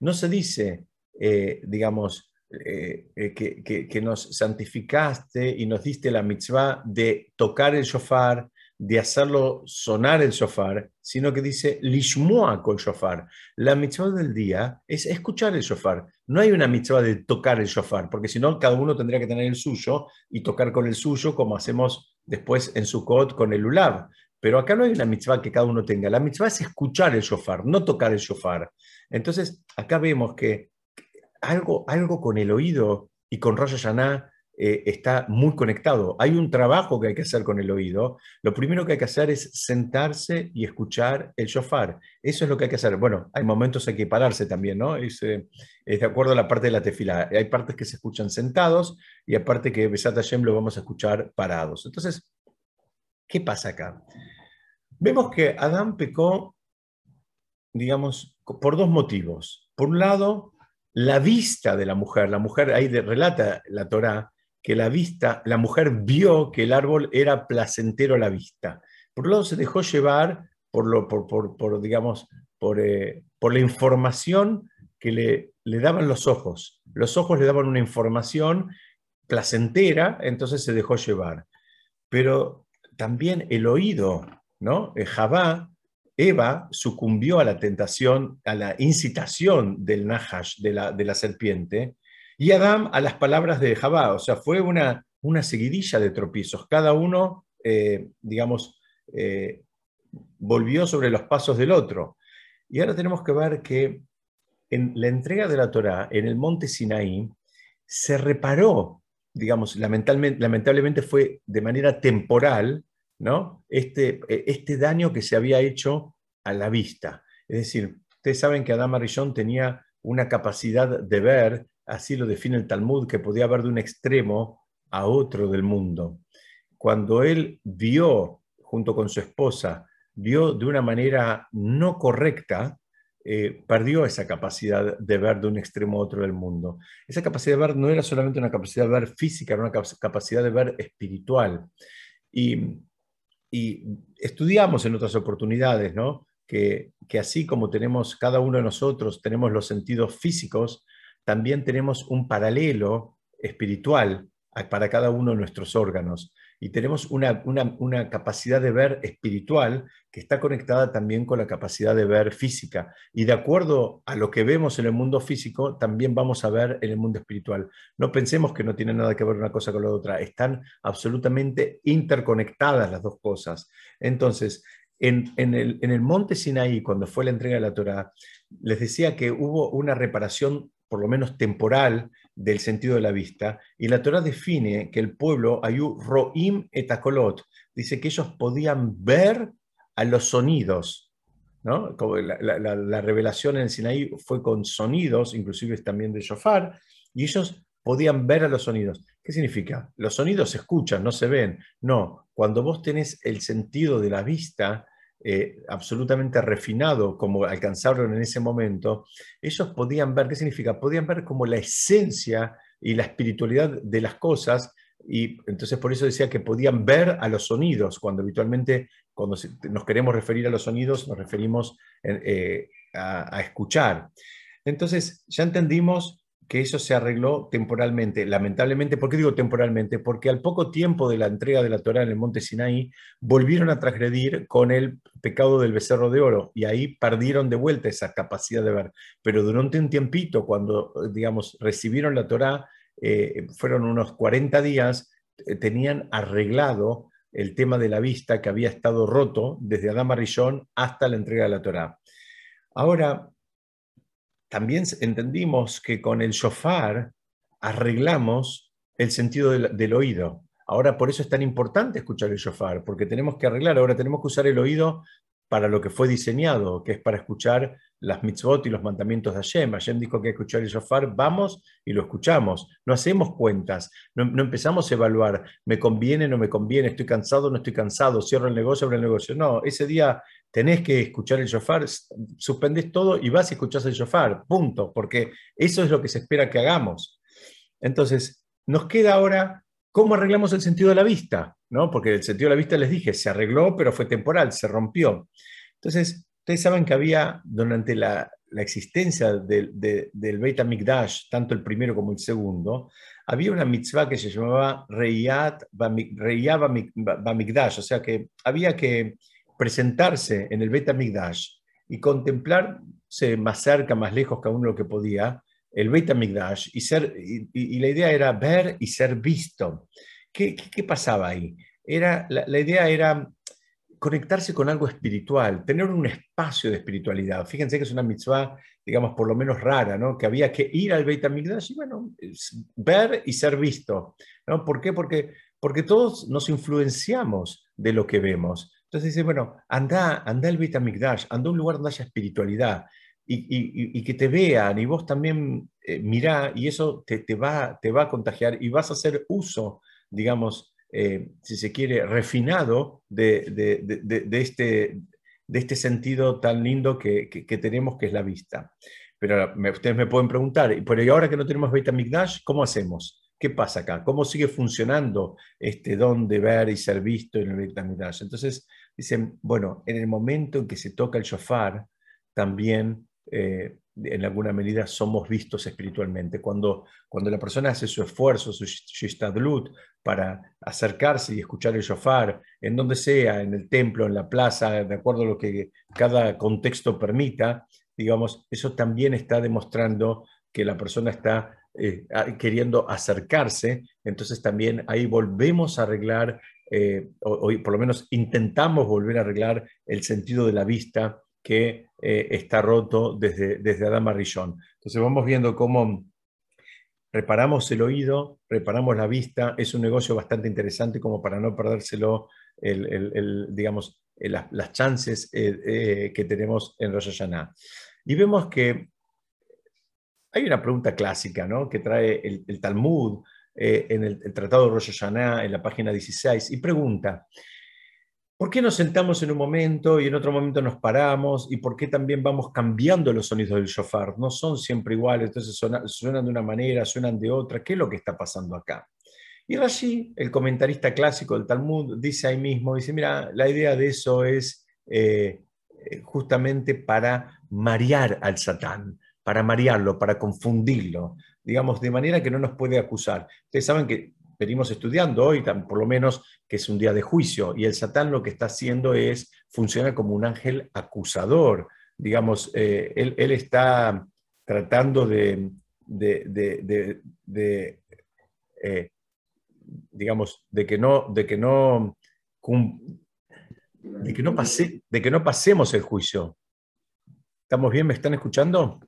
no se dice, eh, digamos, eh, eh, que, que, nos santificaste y nos diste la mitzvah de tocar el shofar, de hacerlo sonar el shofar, sino que dice lishmoa con shofar. La mitzvah del día es escuchar el shofar. No hay una mitzvah de tocar el shofar, porque si no, cada uno tendría que tener el suyo y tocar con el suyo, como hacemos después en Sukkot con el ulab. Pero acá no hay una mitzvah que cada uno tenga. La mitzvah es escuchar el shofar, no tocar el shofar. Entonces, acá vemos que algo, algo con el oído y con Rosh Hashanah eh, está muy conectado. Hay un trabajo que hay que hacer con el oído. Lo primero que hay que hacer es sentarse y escuchar el shofar. Eso es lo que hay que hacer. Bueno, hay momentos hay que pararse también, ¿no? Es, eh, de acuerdo a la parte de la tefila. Hay partes que se escuchan sentados y hay partes que Besat Hashem lo vamos a escuchar parados. Entonces, ¿qué pasa acá? Vemos que Adán pecó, digamos, por dos motivos. Por un lado, la vista de la mujer. La mujer, ahí relata la Torá, que la vista, la mujer vio que el árbol era placentero a la vista. Por lado se dejó llevar por, lo, por, digamos, eh, por, la información que le, le daban los ojos. Los ojos le daban una información placentera, entonces se dejó llevar. Pero también el oído, ¿no? Eh, Eva sucumbió a la tentación, a la incitación del Nahash, de la, de la serpiente, y Adán a las palabras de Jabá. O sea, fue una, una seguidilla de tropiezos. Cada uno, eh, digamos, eh, volvió sobre los pasos del otro. Y ahora tenemos que ver que en la entrega de la Torá, en el monte Sinaí, se reparó, digamos, lamentablemente, lamentablemente fue de manera temporal, ¿no? Este, este daño que se había hecho a la vista. Es decir, ustedes saben que Adán Marillón tenía una capacidad de ver así lo define el Talmud, que podía ver de un extremo a otro del mundo. Cuando él vio, junto con su esposa, vio de una manera no correcta, eh, perdió esa capacidad de ver de un extremo a otro del mundo. Esa capacidad de ver no era solamente una capacidad de ver física, era una capacidad de ver espiritual. Y, estudiamos en otras oportunidades, ¿no? Que, que así como tenemos cada uno de nosotros, tenemos los sentidos físicos, también tenemos un paralelo espiritual para cada uno de nuestros órganos y tenemos una, capacidad de ver espiritual que está conectada también con la capacidad de ver física. Y de acuerdo a lo que vemos en el mundo físico, también vamos a ver en el mundo espiritual. No pensemos que no tiene nada que ver una cosa con la otra, están absolutamente interconectadas las dos cosas. Entonces, en, el, en el monte Sinaí, cuando fue la entrega de la Torah, les decía que hubo una reparación por lo menos temporal, del sentido de la vista, y la Torah define que el pueblo, ayu roim etakolot, dice que ellos podían ver a los sonidos, ¿no? la, revelación en el Sinaí fue con sonidos, inclusive también de shofar, y ellos podían ver a los sonidos. ¿Qué significa? Los sonidos se escuchan, no se ven. No, cuando vos tenés el sentido de la vista, eh, absolutamente refinado como alcanzaron en ese momento, ellos podían ver, ¿qué significa? Podían ver como la esencia y la espiritualidad de las cosas y entonces por eso decía que podían ver a los sonidos, cuando habitualmente cuando nos queremos referir a los sonidos nos referimos eh, a, a escuchar. Entonces ya entendimos que eso se arregló temporalmente. Lamentablemente, ¿por qué digo temporalmente? Porque al poco tiempo de la entrega de la Torah en el monte Sinaí, volvieron a transgredir con el pecado del becerro de oro y ahí perdieron de vuelta esa capacidad de ver. Pero durante un tiempito, cuando, digamos, recibieron la Torah, eh, fueron unos 40 días, eh, tenían arreglado el tema de la vista que había estado roto desde Adán Rishon hasta la entrega de la Torah. Ahora, también entendimos que con el shofar arreglamos el sentido del, oído. Ahora por eso es tan importante escuchar el shofar, porque tenemos que arreglar, ahora tenemos que usar el oído para lo que fue diseñado, que es para escuchar las mitzvot y los mandamientos de Hashem. Hashem dijo que escuchar el shofar, vamos y lo escuchamos. No hacemos cuentas, no, no, empezamos a evaluar, me conviene, no me conviene, estoy cansado, no estoy cansado, cierro el negocio, abro el negocio. No, ese día tenés que escuchar el shofar, suspendés todo y vas y escuchás el shofar, punto, porque eso es lo que se espera que hagamos. Entonces, nos queda ahora cómo arreglamos el sentido de la vista, ¿no? Porque el sentido de la vista les dije, se arregló, pero fue temporal, se rompió. Entonces, ustedes saben que había durante la, existencia del, del Beit HaMikdash, tanto el primero como el segundo, había una mitzvah que se llamaba Reyat Bamikdash, o sea que había que presentarse en el Beta Migdash y contemplarse más cerca, más lejos que uno lo que podía, el Beta Migdash, y, ser, y, la idea era ver y ser visto. ¿Qué, qué, pasaba ahí? Era, la, idea era conectarse con algo espiritual, tener un espacio de espiritualidad. Fíjense que es una mitzvah, digamos, por lo menos rara, ¿no? Que había que ir al Beit HaMikdash y, bueno, ver y ser visto, ¿no? ¿Por qué? Porque, porque todos nos influenciamos de lo que vemos. Entonces dice, bueno, anda, anda al Beit HaMikdash, anda a un lugar donde haya espiritualidad y, que te vean y vos también eh, mirá y eso te, te, va, te va a contagiar y vas a hacer uso, digamos, eh, si se quiere, refinado de, este, de este sentido tan lindo que, tenemos, que es la vista. Pero ustedes me pueden preguntar, ¿y ahora que no tenemos Beta Migdash, cómo hacemos? ¿Qué pasa acá? ¿Cómo sigue funcionando este don de ver y ser visto en el Migdash? Entonces, dicen, bueno, en el momento en que se toca el shofar, también eh, en alguna medida somos vistos espiritualmente. Cuando, cuando la persona hace su esfuerzo, su shtadlut, para acercarse y escuchar el shofar, en donde sea, en el templo, en la plaza, de acuerdo a lo que cada contexto permita, digamos, eso también está demostrando que la persona está eh, queriendo acercarse, entonces también ahí volvemos a arreglar, eh, o, por lo menos intentamos volver a arreglar el sentido de la vista que eh, está roto desde, desde Adama Rillón. Entonces vamos viendo cómo reparamos el oído, reparamos la vista, es un negocio bastante interesante como para no perdérselo, el, digamos, las, chances eh, eh, que tenemos en Rosh. Y vemos que hay una pregunta clásica ¿no? que trae el, Talmud en el, Tratado de Rosh Hashanah, en la página 16, y pregunta, ¿Por qué nos sentamos en un momento y en otro momento nos paramos? ¿Y por qué también vamos cambiando los sonidos del shofar? No son siempre iguales, entonces suenan, de una manera, suenan de otra. ¿Qué es lo que está pasando acá? Y Rashi, el comentarista clásico del Talmud, dice ahí mismo, dice, mira, la idea de eso es eh, eh, justamente para marear al Satán, para marearlo, para confundirlo, digamos, de manera que no nos puede acusar. Ustedes saben que venimos estudiando hoy, por lo menos que es un día de juicio, y el Satán lo que está haciendo es, funciona como un ángel acusador, digamos, eh, él, está tratando de, eh, digamos, de que no, de que no, de que no, pase, de que no pasemos el juicio. ¿Estamos bien? ¿Me están escuchando?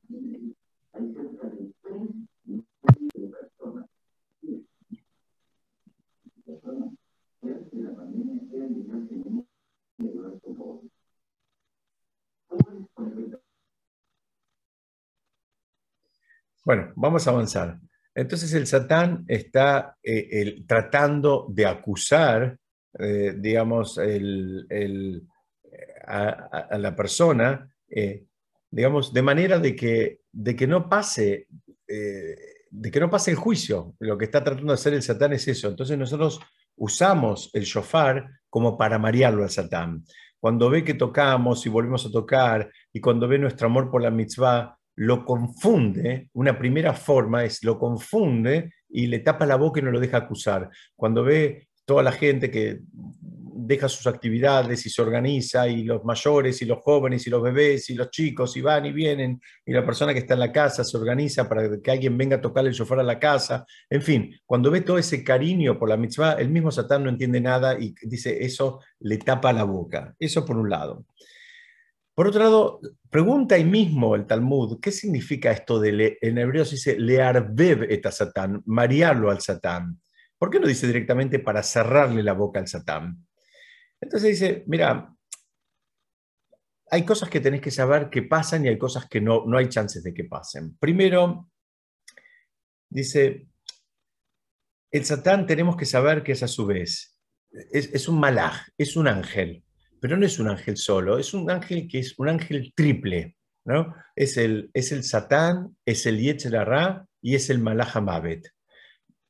Bueno, vamos a avanzar. Entonces el Satán está eh, tratando de acusar, eh, digamos, a, la persona, eh, digamos, de manera de que, de que no pase, de que no pase el juicio. Lo que está tratando de hacer el Satán es eso. Entonces nosotros usamos el shofar como para marearlo al Satán. Cuando ve que tocamos y volvemos a tocar, y cuando ve nuestro amor por la mitzvah, lo confunde, una primera forma es lo confunde y le tapa la boca y no lo deja acusar. Cuando ve toda la gente que deja sus actividades y se organiza, y los mayores, y los jóvenes, y los bebés, y los chicos, y van y vienen, y la persona que está en la casa se organiza para que alguien venga a tocarle el sofá a la casa. En fin, cuando ve todo ese cariño por la mitzvah, el mismo Satán no entiende nada y dice, eso le tapa la boca. Eso por un lado. Por otro lado, pregunta ahí mismo el Talmud, ¿qué significa esto de, en hebreo se dice learbev et a Satán, marearlo al Satán? ¿Por qué no dice directamente para cerrarle la boca al Satán? Entonces dice, mira, hay cosas que tenés que saber que pasan y hay cosas que no, no hay chances de que pasen. Primero, dice, el Satán tenemos que saber que es a su vez, es, es un malaj, es un ángel pero no es un ángel solo, es un ángel que es un ángel triple, ¿no? Es el, es el Satán, es el Yetzerará y es el Malahamavet.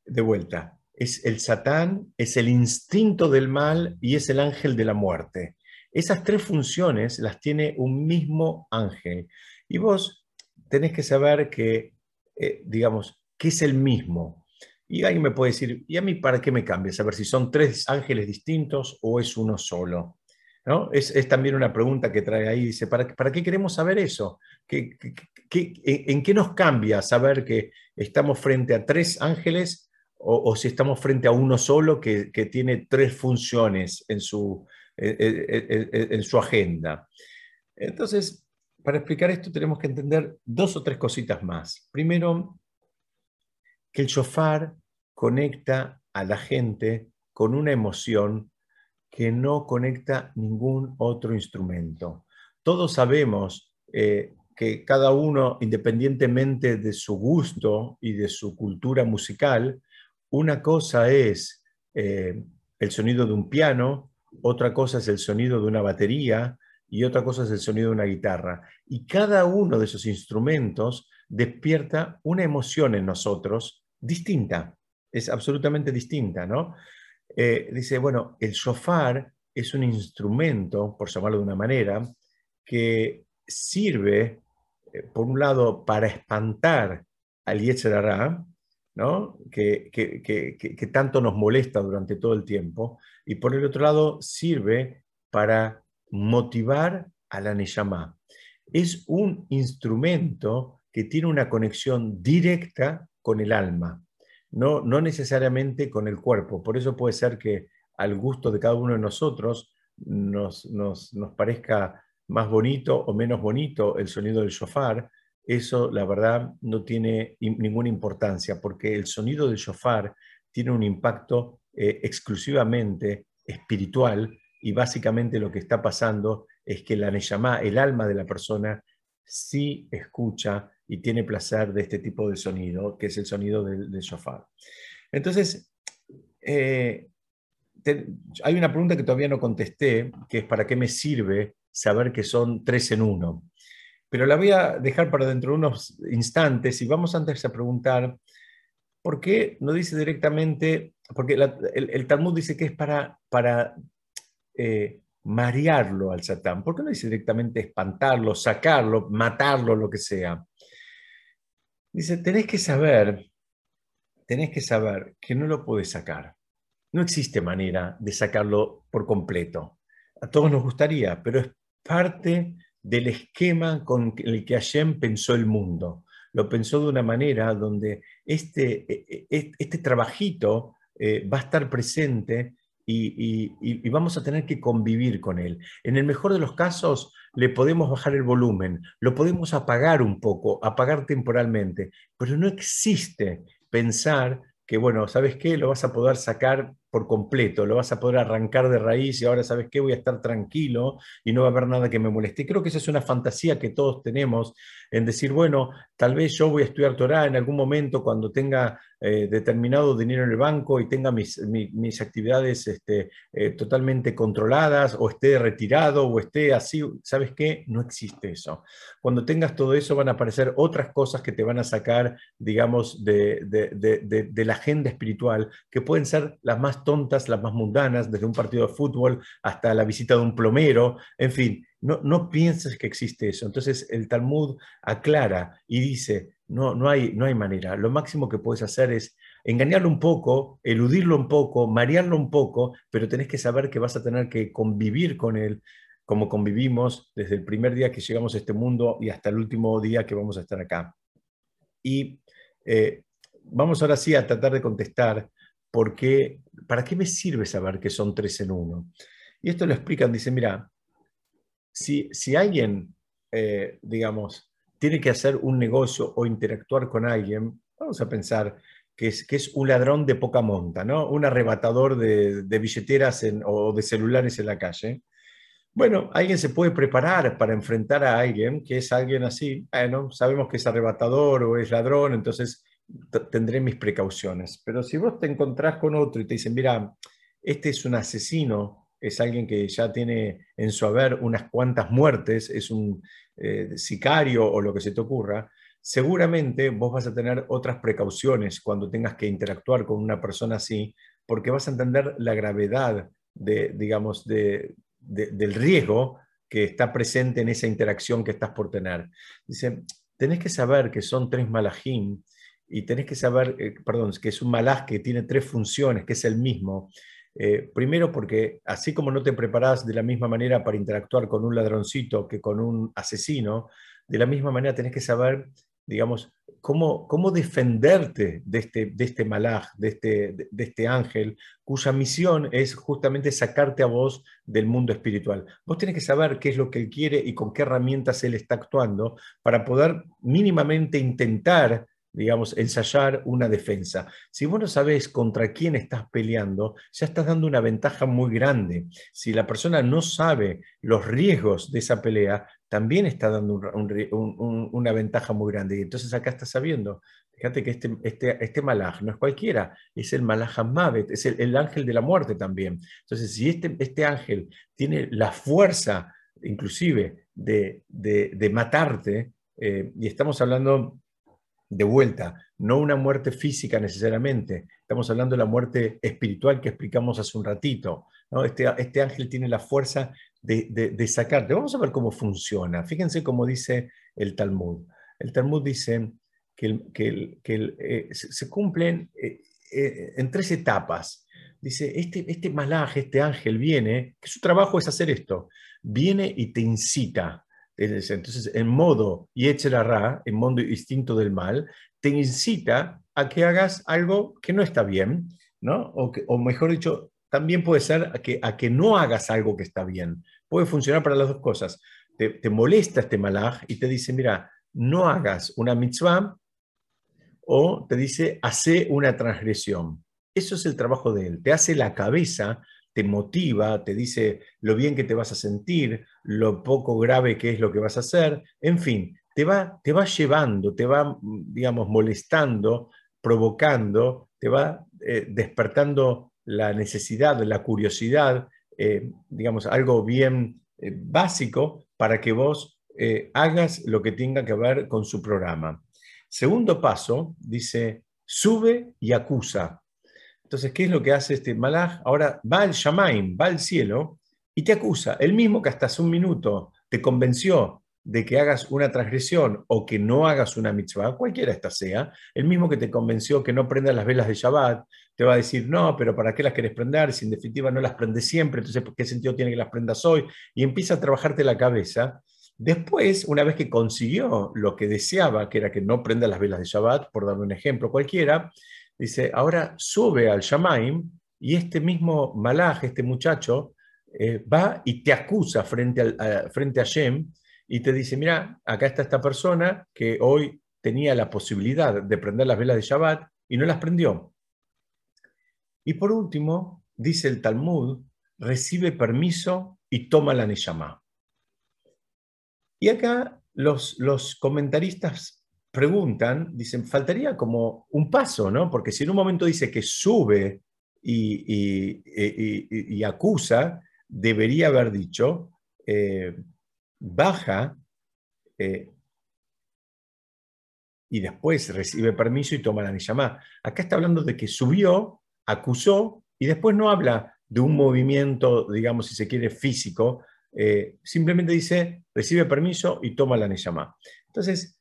De vuelta, es el Satán, es el instinto del mal y es el ángel de la muerte. Esas tres funciones las tiene un mismo ángel. Y vos tenés que saber que, eh, digamos, que es el mismo. Y alguien me puede decir, ¿y a mí para qué me cambia? Saber si son tres ángeles distintos o es uno solo. Es, también una pregunta que trae ahí, dice, ¿para, qué queremos saber eso? en qué nos cambia saber que estamos frente a tres ángeles o, si estamos frente a uno solo que, tiene tres funciones en su, en su agenda. Entonces, para explicar esto tenemos que entender dos o tres cositas más. Primero, que el shofar conecta a la gente con una emoción que no conecta ningún otro instrumento. Todos sabemos eh, que cada uno, independientemente de su gusto y de su cultura musical, una cosa es eh, el sonido de un piano, otra cosa es el sonido de una batería y otra cosa es el sonido de una guitarra. Y cada uno de esos instrumentos despierta una emoción en nosotros distinta, es absolutamente distinta, ¿no? Eh, dice, bueno, el shofar es un instrumento, por llamarlo de una manera, que sirve, eh, por un lado, para espantar al Yetzerará, ¿no? Que, que, tanto nos molesta durante todo el tiempo, y por el otro lado, sirve para motivar a la Neyamá. Es un instrumento que tiene una conexión directa con el alma no, no necesariamente con el cuerpo. Por eso puede ser que al gusto de cada uno de nosotros nos, nos, parezca más bonito o menos bonito el sonido del shofar. Eso, la verdad, no tiene ninguna importancia, porque el sonido del shofar tiene un impacto eh, exclusivamente espiritual y básicamente lo que está pasando es que la Neyamá, el alma de la persona, sí escucha y tiene placer de este tipo de sonido, que es el sonido del, del shofar. Entonces, eh, hay una pregunta que todavía no contesté, que es ¿para qué me sirve saber que son tres en uno? Pero la voy a dejar para dentro de unos instantes y vamos antes a preguntar, ¿por qué no dice directamente, porque el, Talmud dice que es para, para eh, marearlo al Satán, ¿por qué no dice directamente espantarlo, sacarlo, matarlo, lo que sea? Dice, tenés que saber, que saber que no lo puedes sacar. No existe manera de sacarlo por completo. A todos nos gustaría, pero es parte del esquema con el que Hashem pensó el mundo. Lo pensó de una manera donde este, e, e, este trabajito eh, va a estar presente y, vamos a tener que convivir con él. En el mejor de los casos, le podemos bajar el volumen, lo podemos apagar un poco, apagar temporalmente, pero no existe pensar que, bueno, ¿sabes qué? Lo vas a poder sacar por completo, lo vas a poder arrancar de raíz y ahora, ¿sabes qué? Voy a estar tranquilo y no va a haber nada que me moleste. Creo que esa es una fantasía que todos tenemos en decir, bueno, tal vez yo voy a estudiar Torah en algún momento cuando tenga eh, determinado dinero en el banco y tenga mis, mis, actividades este, eh, totalmente controladas o esté retirado o esté así, ¿sabes qué? No existe eso. Cuando tengas todo eso van a aparecer otras cosas que te van a sacar, digamos, de, de, de la agenda espiritual, que pueden ser las más tontas, las más mundanas, desde un partido de fútbol hasta la visita de un plomero, en fin, no, no pienses que existe eso. Entonces el Talmud aclara y dice, no, no, hay, no hay manera. Lo máximo que puedes hacer es engañarlo un poco, eludirlo un poco, marearlo un poco, pero tenés que saber que vas a tener que convivir con él como convivimos desde el primer día que llegamos a este mundo y hasta el último día que vamos a estar acá. Y eh, vamos ahora sí a tratar de contestar por qué, para qué me sirve saber que son tres en uno. Y esto lo explican, dice, mira, si, si alguien, eh, digamos, tiene que hacer un negocio o interactuar con alguien, vamos a pensar que es, que es un ladrón de poca monta, ¿no? un arrebatador de, billeteras o de celulares en la calle. Bueno, alguien se puede preparar para enfrentar a alguien que es alguien así. Bueno, sabemos que es arrebatador o es ladrón, entonces tendré mis precauciones. Pero si vos te encontrás con otro y te dicen, mira, este es un asesino es alguien que ya tiene en su haber unas cuantas muertes, es un eh, sicario o lo que se te ocurra, seguramente vos vas a tener otras precauciones cuando tengas que interactuar con una persona así, porque vas a entender la gravedad de, digamos, de, del riesgo que está presente en esa interacción que estás por tener. Dice, tenés que saber que son tres malajim y tenés que saber, eh, perdón, que es un malaj que tiene tres funciones, que es el mismo, eh, primero porque así como no te preparas de la misma manera para interactuar con un ladroncito que con un asesino, de la misma manera tenés que saber digamos, cómo, cómo defenderte de este, de este malaj, de este, de, este ángel, cuya misión es justamente sacarte a vos del mundo espiritual. Vos tenés que saber qué es lo que él quiere y con qué herramientas él está actuando para poder mínimamente intentar digamos, ensayar una defensa. Si vos no sabés contra quién estás peleando, ya estás dando una ventaja muy grande. Si la persona no sabe los riesgos de esa pelea, también está dando una ventaja muy grande. Y entonces acá estás sabiendo, fíjate que este, este, este malaj no es cualquiera, es el malaj Mavet, es el, ángel de la muerte también. Entonces, si este, este ángel tiene la fuerza, inclusive, de, de, matarte, eh, y estamos hablando de vuelta, no una muerte física necesariamente, estamos hablando de la muerte espiritual que explicamos hace un ratito. Este, este ángel tiene la fuerza de, sacarte. Vamos a ver cómo funciona. Fíjense cómo dice el Talmud. El Talmud dice que eh, se cumplen eh, eh, en tres etapas. Dice, este, este malaje, este ángel viene, que su trabajo es hacer esto, viene y te incita entonces, en modo Yetzerará, en modo instinto del mal, te incita a que hagas algo que no está bien, ¿no? O, mejor dicho, también puede ser a que, a que no hagas algo que está bien. Puede funcionar para las dos cosas. Te, molesta este malaj y te dice, mira, no hagas una mitzvah o te dice, hace una transgresión. Eso es el trabajo de él. Te hace la cabeza te motiva, te dice lo bien que te vas a sentir, lo poco grave que es lo que vas a hacer, en fin, te va, te va llevando, te va, digamos, molestando, provocando, te va eh, despertando la necesidad, la curiosidad, eh, digamos, algo bien eh, básico para que vos hagas lo que tenga que ver con su programa. Segundo paso, dice, sube y acusa. Entonces, ¿qué es lo que hace este malaj? Ahora va al Shamaim, va al cielo y te acusa. El mismo que hasta hace un minuto te convenció de que hagas una transgresión o que no hagas una mitzvah, cualquiera esta sea, el mismo que te convenció que no prendas las velas de Shabbat, te va a decir, no, pero ¿para qué las querés prender? Si en definitiva no las prendes siempre, entonces ¿qué sentido tiene que las prendas hoy? Y empieza a trabajarte la cabeza. Después, una vez que consiguió lo que deseaba, que era que no prenda las velas de Shabbat, por darle un ejemplo cualquiera, Dice, ahora sube al Shamaim y este mismo malaj, este muchacho, eh, va y te acusa frente, a, frente a Shem y te dice, mira, acá está esta persona que hoy tenía la posibilidad de prender las velas de Shabbat y no las prendió. Y por último, dice el Talmud, recibe permiso y toma la Neyamá. Y acá los, los comentaristas preguntan, dicen, faltaría como un paso, ¿no? Porque si en un momento dice que sube y, acusa, debería haber dicho, eh, baja eh, y después recibe permiso y toma la Niyamá. Acá está hablando de que subió, acusó y después no habla de un movimiento, digamos, si se quiere, físico, eh, simplemente dice, recibe permiso y toma la Neyamá. Entonces,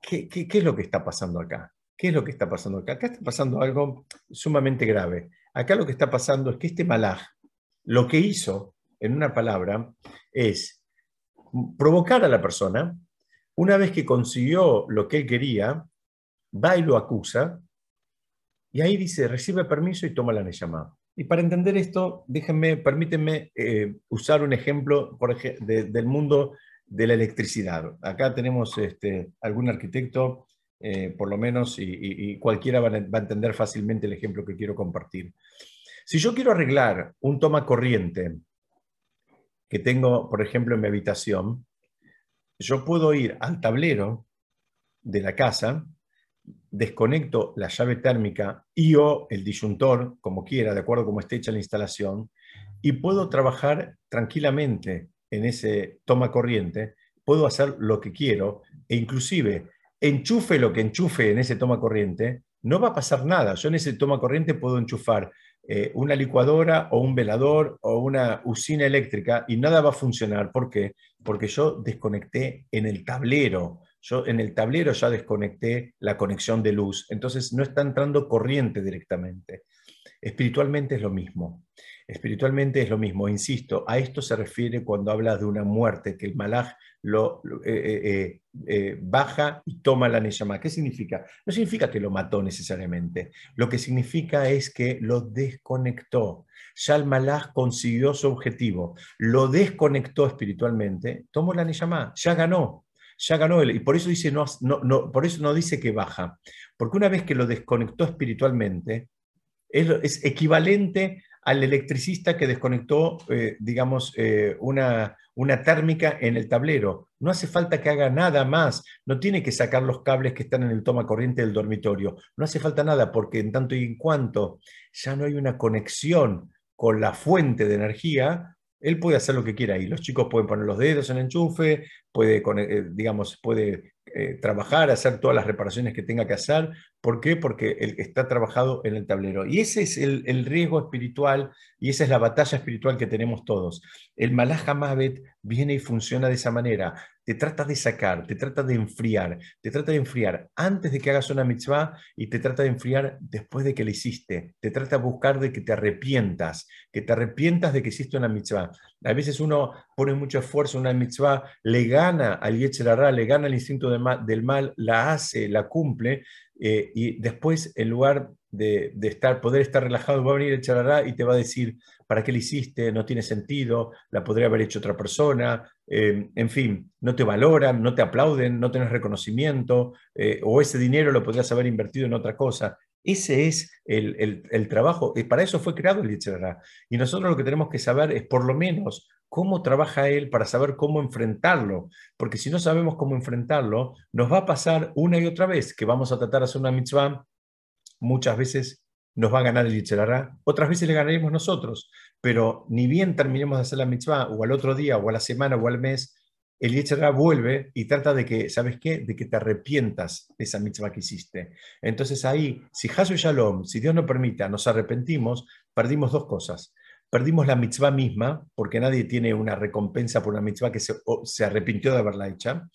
¿qué, es lo que está pasando acá? ¿Qué es lo que está pasando acá? Acá está pasando algo sumamente grave. Acá lo que está pasando es que este malaj, lo que hizo, en una palabra, es provocar a la persona, una vez que consiguió lo que él quería, va y lo acusa, y ahí dice, recibe permiso y toma la Neyamá. Y para entender esto, déjenme, permítanme eh, usar un ejemplo por del mundo de la electricidad. Acá tenemos este, algún arquitecto, eh, por lo menos, y, cualquiera va a, entender fácilmente el ejemplo que quiero compartir. Si yo quiero arreglar un toma corriente que tengo, por ejemplo, en mi habitación, yo puedo ir al tablero de la casa, desconecto la llave térmica y o el disyuntor, como quiera, de acuerdo a cómo esté hecha la instalación, y puedo trabajar tranquilamente en ese toma corriente, puedo hacer lo que quiero e inclusive enchufe lo que enchufe en ese toma corriente, no va a pasar nada. Yo en ese toma corriente puedo enchufar eh, una licuadora o un velador o una usina eléctrica y nada va a funcionar. ¿Por qué? Porque yo desconecté en el tablero. Yo en el tablero ya desconecté la conexión de luz. Entonces no está entrando corriente directamente. Espiritualmente es lo mismo. Espiritualmente es lo mismo, insisto, a esto se refiere cuando habla de una muerte, que el malaj lo, eh, eh, eh, baja y toma la Neshama. ¿Qué significa? No significa que lo mató necesariamente, lo que significa es que lo desconectó. Ya el malaj consiguió su objetivo, lo desconectó espiritualmente, tomó la Neshama, ya ganó, ya ganó él. Y por eso, dice, no, no, por eso no dice que baja, porque una vez que lo desconectó espiritualmente, es, equivalente al electricista que desconectó, eh, digamos, eh, una, una térmica en el tablero. No hace falta que haga nada más, no tiene que sacar los cables que están en el toma corriente del dormitorio, no hace falta nada porque en tanto y en cuanto ya no hay una conexión con la fuente de energía, él puede hacer lo que quiera y los chicos pueden poner los dedos en el enchufe, puede, eh, digamos, puede eh, trabajar, hacer todas las reparaciones que tenga que hacer. ¿Por qué? Porque él está trabajado en el tablero. Y ese es el, riesgo espiritual y esa es la batalla espiritual que tenemos todos. El Malach viene y funciona de esa manera te trata de sacar, te trata de enfriar, te trata de enfriar antes de que hagas una mitzvah y te trata de enfriar después de que la hiciste. Te trata de buscar de que te arrepientas, que te arrepientas de que hiciste una mitzvah. A veces uno pone mucho esfuerzo en una mitzvah, le gana al Yetzirah, le gana el instinto del mal, la hace, la cumple, eh, y después en lugar de, estar, poder estar relajado, va a venir el charará y te va a decir, ¿para qué lo hiciste? No tiene sentido, la podría haber hecho otra persona, eh, en fin, no te valoran, no te aplauden, no tenés reconocimiento, eh, o ese dinero lo podrías haber invertido en otra cosa. Ese es el, trabajo, y para eso fue creado el Yetzirah. Y nosotros lo que tenemos que saber es por lo menos cómo trabaja él para saber cómo enfrentarlo, porque si no sabemos cómo enfrentarlo, nos va a pasar una y otra vez que vamos a tratar de hacer una mitzvah muchas veces nos va a ganar el Yitzhara, otras veces le ganaremos nosotros, pero ni bien terminemos de hacer la mitzvah, o al otro día, o a la semana, o al mes, el Yitzhara vuelve y trata de que, ¿sabes qué? De que te arrepientas de esa mitzvah que hiciste. Entonces ahí, si Hasu Shalom, si Dios nos permita, nos arrepentimos, perdimos dos cosas. Perdimos la mitzvah misma, porque nadie tiene una recompensa por una mitzvah que se, se arrepintió de haberla hecha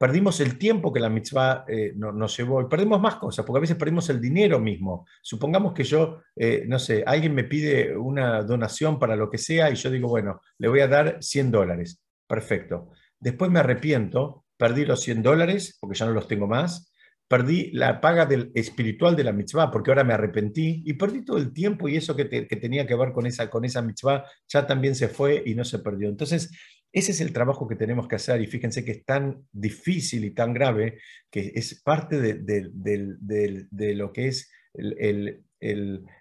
perdimos el tiempo que la mitzvah eh, nos llevó y perdimos más cosas, porque a veces perdimos el dinero mismo. Supongamos que yo, eh, no sé, alguien me pide una donación para lo que sea y yo digo, bueno, le voy a dar 100 dólares. Perfecto. Después me arrepiento, perdí los 100 dólares porque ya no los tengo más, perdí la paga del espiritual de la mitzvah porque ahora me arrepentí y perdí todo el tiempo y eso que, tenía que ver con esa, con esa mitzvah ya también se fue y no se perdió. Entonces, ese es el trabajo que tenemos que hacer y fíjense que es tan difícil y tan grave que es parte de, lo que es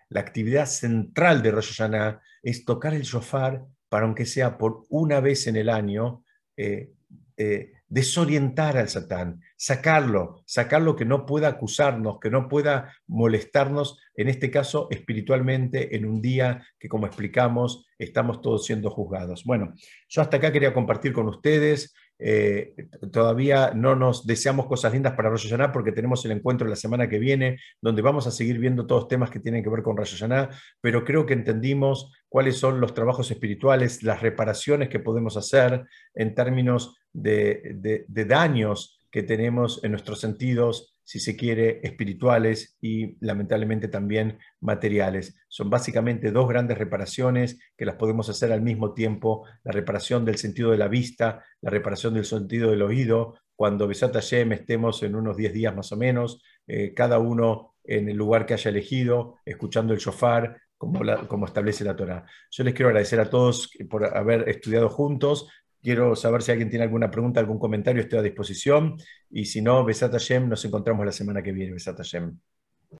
la actividad central de Rosh Hashanah, es tocar el shofar para aunque sea por una vez en el año, eh, eh, desorientar al Satán, sacarlo, sacarlo que no pueda acusarnos, que no pueda molestarnos, en este caso espiritualmente, en un día que, como explicamos, estamos todos siendo juzgados. Bueno, yo hasta acá quería compartir con ustedes. Eh, todavía no nos deseamos cosas lindas para Rosh Hashanah porque tenemos el encuentro la semana que viene, donde vamos a seguir viendo todos temas que tienen que ver con Rosh Hashanah, pero creo que entendimos cuáles son los trabajos espirituales, las reparaciones que podemos hacer en términos de, daños que tenemos en nuestros sentidos, si se quiere, espirituales y lamentablemente también materiales. Son básicamente dos grandes reparaciones que las podemos hacer al mismo tiempo, la reparación del sentido de la vista, la reparación del sentido del oído, cuando Besat Hashem estemos en unos 10 días más o menos, eh, cada uno en el lugar que haya elegido, escuchando el shofar, como, como establece la Torah. Yo les quiero agradecer a todos por haber estudiado juntos. Quiero saber si alguien tiene alguna pregunta, algún comentario, estoy a disposición. Y si no, Besat Hashem, nos encontramos la semana que viene, Besat Hashem.